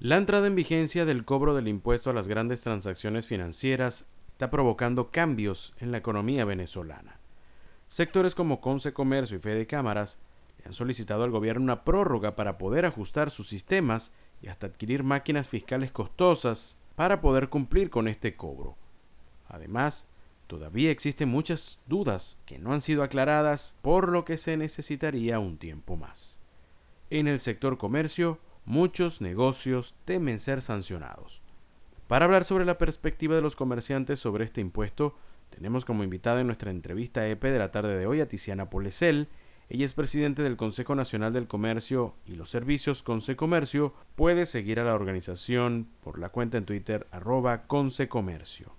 La entrada en vigencia del cobro del impuesto a las grandes transacciones financieras está provocando cambios en la economía venezolana. Sectores como Conce Comercio y Fede Cámaras le han solicitado al gobierno una prórroga para poder ajustar sus sistemas y hasta adquirir máquinas fiscales costosas para poder cumplir con este cobro. Además, todavía existen muchas dudas que no han sido aclaradas, por lo que se necesitaría un tiempo más. En el sector comercio, muchos negocios temen ser sancionados. Para hablar sobre la perspectiva de los comerciantes sobre este impuesto, tenemos como invitada en nuestra entrevista EP de la tarde de hoy a Tiziana Polesel. Ella es presidente del Consejo Nacional del Comercio y los Servicios Consecomercio. Puede seguir a la organización por la cuenta en Twitter arroba Consecomercio.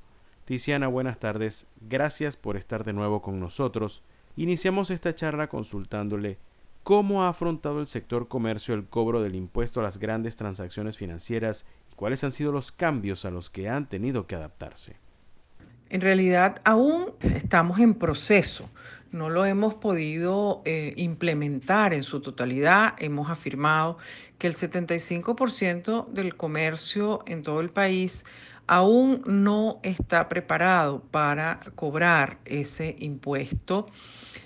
Tiziana, buenas tardes. Gracias por estar de nuevo con nosotros. Iniciamos esta charla consultándole ¿Cómo ha afrontado el sector comercio el cobro del impuesto a las grandes transacciones financieras y cuáles han sido los cambios a los que han tenido que adaptarse? En realidad aún estamos en proceso, no lo hemos podido eh, implementar en su totalidad. Hemos afirmado que el 75% del comercio en todo el país aún no está preparado para cobrar ese impuesto,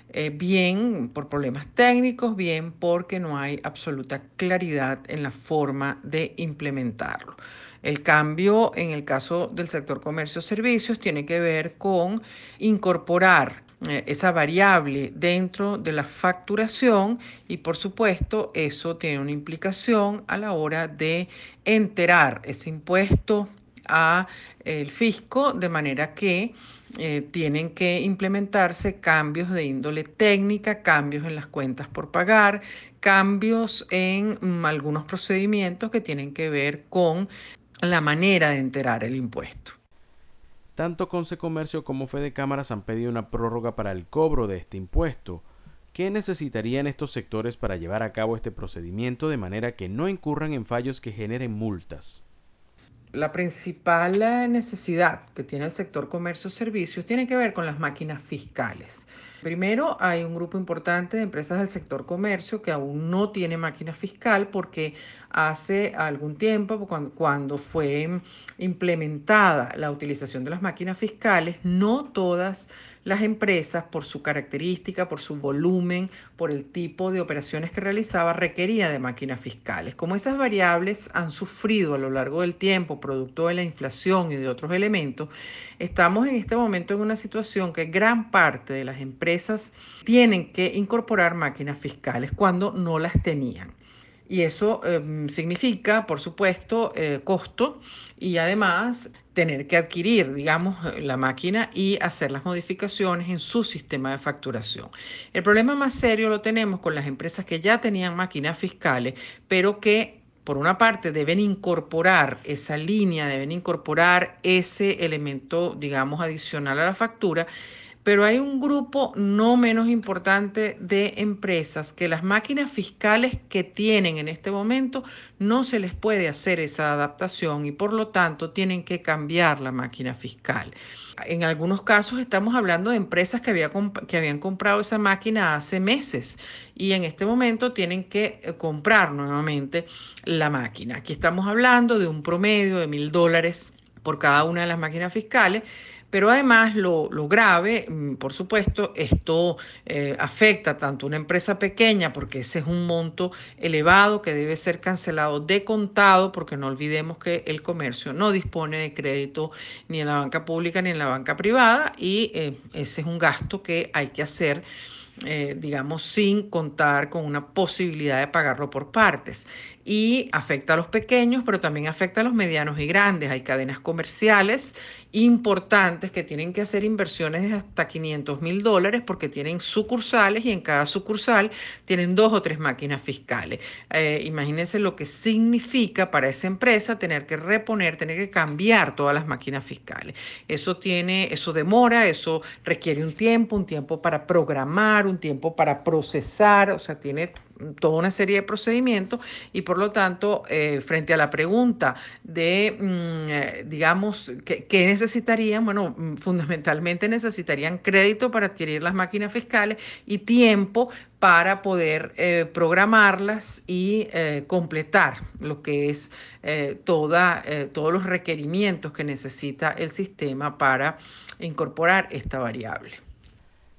eh, bien por problemas técnicos, bien porque no hay absoluta claridad en la forma de implementarlo. El cambio en el caso del sector comercio-servicios tiene que ver con incorporar eh, esa variable dentro de la facturación y por supuesto eso tiene una implicación a la hora de enterar ese impuesto a el fisco de manera que eh, tienen que implementarse cambios de índole técnica, cambios en las cuentas por pagar, cambios en mm, algunos procedimientos que tienen que ver con la manera de enterar el impuesto. Tanto Conce Comercio como Fede Cámaras han pedido una prórroga para el cobro de este impuesto. ¿Qué necesitarían estos sectores para llevar a cabo este procedimiento de manera que no incurran en fallos que generen multas? La principal eh, necesidad que tiene el sector comercio-servicios tiene que ver con las máquinas fiscales. Primero, hay un grupo importante de empresas del sector comercio que aún no tiene máquina fiscal porque hace algún tiempo, cuando, cuando fue implementada la utilización de las máquinas fiscales, no todas las empresas, por su característica, por su volumen, por el tipo de operaciones que realizaba, requería de máquinas fiscales. Como esas variables han sufrido a lo largo del tiempo, producto de la inflación y de otros elementos, estamos en este momento en una situación que gran parte de las empresas tienen que incorporar máquinas fiscales cuando no las tenían. Y eso em, significa, por supuesto, eh, costo y además tener que adquirir, digamos, la máquina y hacer las modificaciones en su sistema de facturación. El problema más serio lo tenemos con las empresas que ya tenían máquinas fiscales, pero que por una parte deben incorporar esa línea, deben incorporar ese elemento, digamos, adicional a la factura pero hay un grupo no menos importante de empresas que las máquinas fiscales que tienen en este momento no se les puede hacer esa adaptación y por lo tanto tienen que cambiar la máquina fiscal. En algunos casos estamos hablando de empresas que, habían comprado esa máquina hace meses y en este momento tienen que eh, comprar nuevamente la máquina. Aquí estamos hablando de un promedio de mil dólares por cada una de las máquinas fiscales pero además lo, grave, mm, por supuesto, esto eh, afecta tanto a una empresa pequeña, porque ese es un monto elevado que debe ser cancelado de contado, porque no olvidemos que el comercio no dispone de crédito ni en la banca pública ni en la banca privada, y eh, ese es un gasto que hay que hacer. Eh, digamos, sin contar con una posibilidad de pagarlo por partes. Y afecta a los pequeños, pero también afecta a los medianos y grandes. Hay cadenas comerciales importantes que tienen que hacer inversiones de hasta 500 mil dólares porque tienen sucursales y en cada sucursal tienen dos o tres máquinas fiscales. Eh, imagínense lo que significa para esa empresa tener que reponer, tener que cambiar todas las máquinas fiscales. Eso tiene, eso demora, eso requiere un tiempo, un tiempo para programar, un tiempo para procesar, o sea, tiene toda una serie de procedimientos y por lo tanto, eh, frente a la pregunta de, mm, eh, digamos, ¿qué, necesitarían? Bueno, mm, fundamentalmente necesitarían crédito para adquirir las máquinas fiscales y tiempo para poder eh, programarlas y completar lo que es toda, todos los requerimientos que necesita el sistema para incorporar esta variable.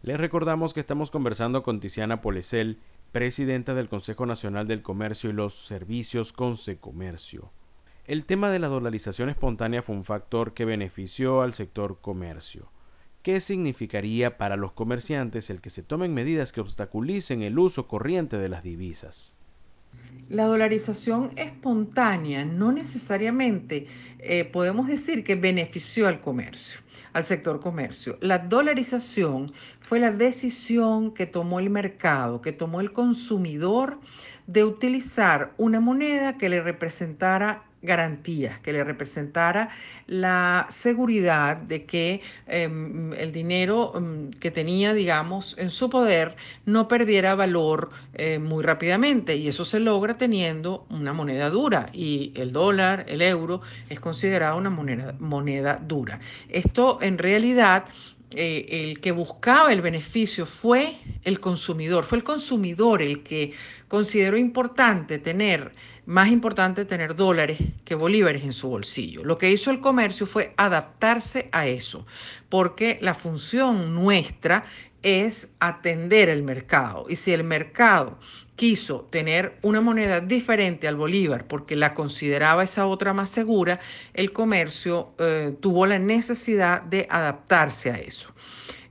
Les recordamos que estamos conversando con Tiziana Polesel, presidenta del Consejo Nacional del Comercio y los Servicios Consecomercio. El tema de la dolarización espontánea fue un factor que benefició al sector comercio. ¿Qué significaría para los comerciantes el que se tomen medidas que obstaculicen el uso corriente de las divisas? La dolarización espontánea no necesariamente eh, podemos decir que benefició al comercio al sector comercio. La dolarización fue la decisión que tomó el mercado, que tomó el consumidor de utilizar una moneda que le representara garantías, que le representara la seguridad de que em, el dinero em, que tenía, digamos, en su poder no perdiera valor eh, muy rápidamente. Y eso se logra teniendo una moneda dura. Y el dólar, el euro, es considerado una moneda, moneda dura. Esto en realidad eh, el que buscaba el beneficio fue el consumidor, fue el consumidor el que consideró importante tener, más importante tener dólares que bolívares en su bolsillo. Lo que hizo el comercio fue adaptarse a eso, porque la función nuestra es atender el mercado. Y si el mercado quiso tener una moneda diferente al bolívar porque la consideraba esa otra más segura, el comercio eh, tuvo la necesidad de adaptarse a eso.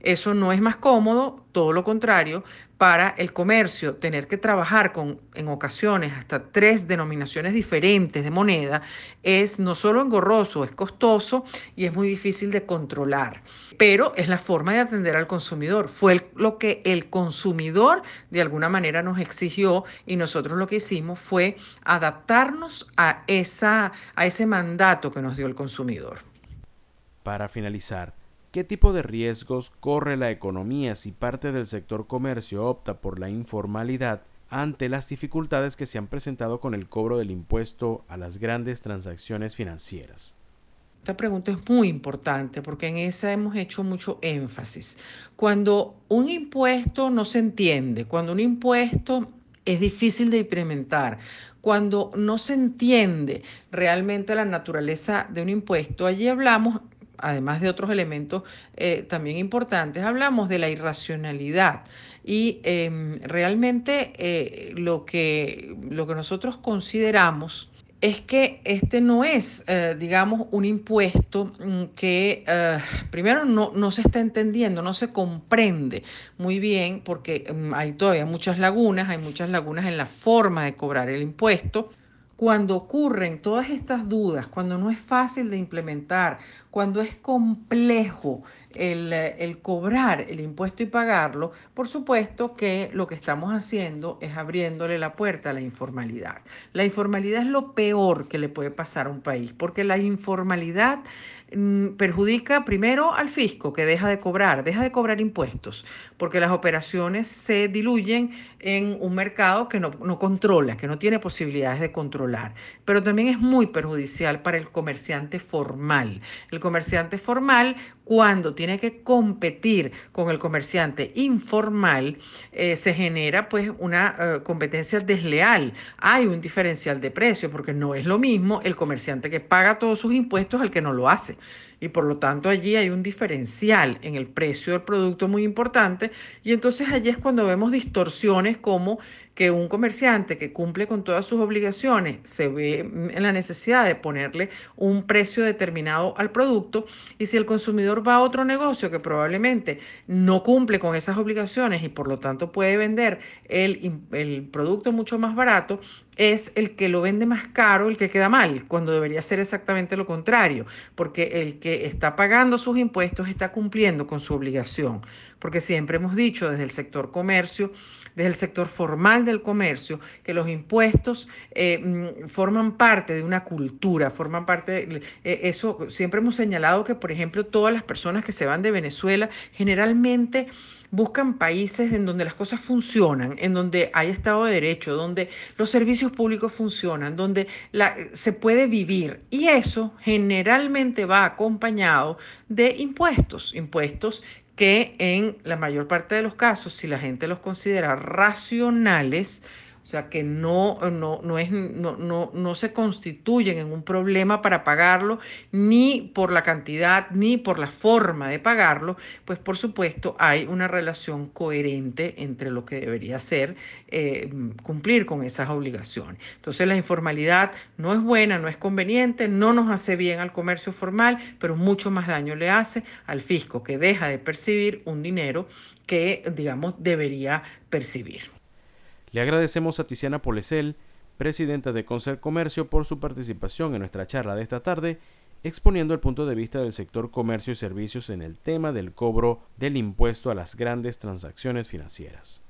Eso no es más cómodo, todo lo contrario, para el comercio tener que trabajar con en ocasiones hasta tres denominaciones diferentes de moneda es no solo engorroso, es costoso y es muy difícil de controlar. Pero es la forma de atender al consumidor. Fue lo que el consumidor de alguna manera nos exigió y nosotros lo que hicimos fue adaptarnos a, esa, a ese mandato que nos dio el consumidor. Para finalizar, ¿Qué tipo de riesgos corre la economía si parte del sector comercio opta por la informalidad ante las dificultades que se han presentado con el cobro del impuesto a las grandes transacciones financieras? Esta pregunta es muy importante porque en esa hemos hecho mucho énfasis. Cuando un impuesto no se entiende, cuando un impuesto es difícil de implementar, cuando no se entiende realmente la naturaleza de un impuesto, allí hablamos además de otros elementos eh, también importantes, hablamos de la irracionalidad. Y em, realmente eh, lo, que, lo que nosotros consideramos es que este no es, eh, digamos, un impuesto mm, que primero no, no, se está entendiendo, no se comprende muy bien, porque mm, hay todavía muchas lagunas, hay muchas lagunas en la forma de cobrar el impuesto cuando ocurren todas estas dudas, cuando no es fácil de implementar, cuando es complejo el, cobrar el impuesto y pagarlo, por supuesto que lo que estamos haciendo es abriéndole la puerta a la informalidad. La informalidad es lo peor que le puede pasar a un país, porque la informalidad mm, perjudica primero al fisco, que deja de cobrar, deja de cobrar impuestos, porque las operaciones se diluyen en un mercado que no, no controla, que no tiene posibilidades de controlar. Pero también es muy perjudicial para el comerciante formal. El comerciante formal, cuando tiene que competir con el comerciante informal, eh, se genera pues una eh, competencia desleal. Hay un diferencial de precio porque no es lo mismo el comerciante que paga todos sus impuestos al que no lo hace y por lo tanto allí hay un diferencial en el precio del producto muy importante. Y entonces allí es cuando vemos distorsiones como que un comerciante que cumple con todas sus obligaciones se ve en la necesidad de ponerle un precio determinado al producto y si el consumidor va a otro negocio que probablemente no cumple con esas obligaciones y por lo tanto puede vender el, el producto mucho más barato, es el que lo vende más caro el que queda mal, cuando debería ser exactamente lo contrario, porque el que está pagando sus impuestos está cumpliendo con su obligación, porque siempre hemos dicho desde el sector comercio, desde el sector formal del comercio, que los impuestos eh, mm, forman parte de una cultura, forman parte, de, eh, eso siempre hemos señalado que, por ejemplo, todas las personas que se van de Venezuela generalmente buscan países en donde las cosas funcionan, en donde hay Estado de Derecho, donde los servicios públicos funcionan, donde se puede vivir. Y eso generalmente va acompañado de impuestos, impuestos que en la mayor parte de los casos, si la gente los considera racionales, o sea, que no, no, no, es, no, no, no se constituyen en un problema para pagarlo, ni por la cantidad, ni por la forma de pagarlo, pues por supuesto hay una relación coherente entre lo que debería ser eh, cumplir con esas obligaciones. Entonces la informalidad no es buena, no es conveniente, no nos hace bien al comercio formal, pero mucho más daño le hace al fisco que deja de percibir un dinero que, digamos, debería percibir. Le agradecemos a Tiziana Polesel, presidenta de Concert Comercio, por su participación en nuestra charla de esta tarde, exponiendo el punto de vista del sector comercio y servicios en el tema del cobro del impuesto a las grandes transacciones financieras.